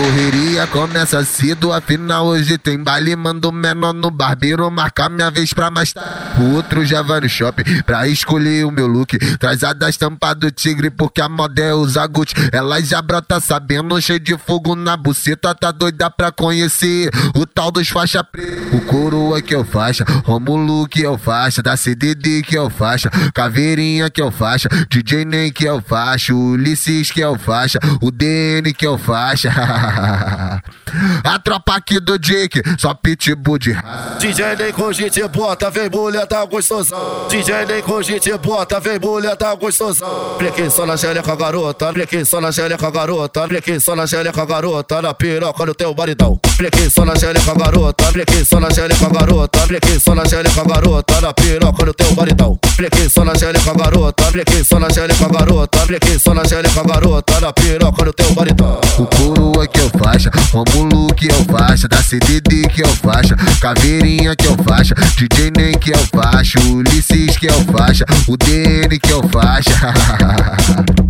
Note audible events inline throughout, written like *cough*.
Correria começa cedo, afinal hoje tem baile. Mando menor no barbeiro, marcar minha vez pra mais tarde. O outro já vai no shopping pra escolher o meu look. Traz a da estampa do tigre, porque a moda é usar Gucci. Ela já brota sabendo, cheio de fogo na buceta. Tá doida pra conhecer o tal dos faixa preta. O coroa que eu faixa, Romulo que eu faixa, da CDD que eu faixa, Caveirinha que eu faixa, DJ Nem que eu faixa, Ulisses que eu faixa, o DN que eu faixa. *laughs* *laughs* A tropa aqui do Dick, só pitbull de raça. DJ nem com gente bota, vem mulher tá gostosão. DJ nem com gente bota, vem mulher tá gostosão. Plequei só na com a garota, plequei só na com a garota, plequei só na com a garota, na piroca no teu maridão. Plequei só na com a garota, plequei só na com a garota, plequei só na com a garota, na piroca no teu maridão. Plequei só na com a garota, plequei só na com a garota, plequei só na com a garota, na piroca no teu maridão. Faixa, Romulo que eu faixa, da CDD que eu faixa, Caveirinha que eu faixa, DJ Nem que eu faixa, Ulisses que eu faixa, o DN que. É faixa *laughs*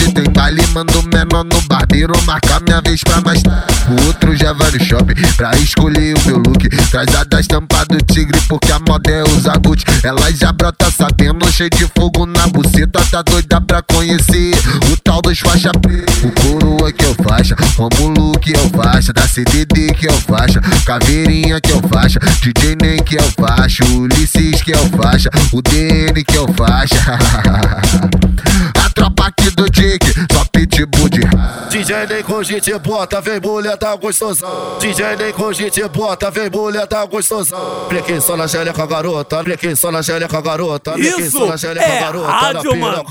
hoje tem baile. Mando menor no barbeiro, marcar minha vez pra mais tarde. O outro já vai no shopping pra escolher o meu look. Traz a da estampa do tigre, porque a moda é usar Gucci. Ela já brota sabendo, cheio de fogo na buceta. Tá doida pra conhecer o tal dos faixa preta. O coroa que eu faixa, Romulo que eu faixa, da CDD que eu faixa, Caveirinha que eu faixa, DJ Nem que eu faixa, Ulisses que eu faixa, o DN que eu faixa. *laughs* DJ nem com gente bota, vem mulher tá gostosão. DJ nem com gente bota, vem mulher tá gostosão. Plequei só na com a garota, plequei só na com a garota, plequei só na Isso com a é garota. Rádio Mandela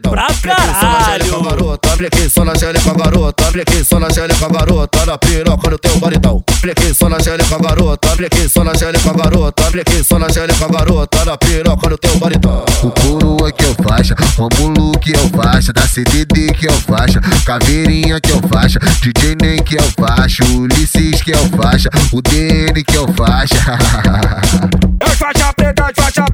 pra Plequei só na caralho. com a garota, plequei só na com a garota, plequei só na com a garota, na piroca no teu maridão. Plequei só na com a garota, plequei só na com a garota, plequei só na com a garota, na piroca no teu maridão. O coroa que eu faixa, Romulo que eu faixa, da CDD que eu faixa, Caveirinha que eu faixa, DJ Nem que eu faixa, Ulisses que eu faixa, o DN que eu faixa. *laughs* É faixa preta, faixa preta,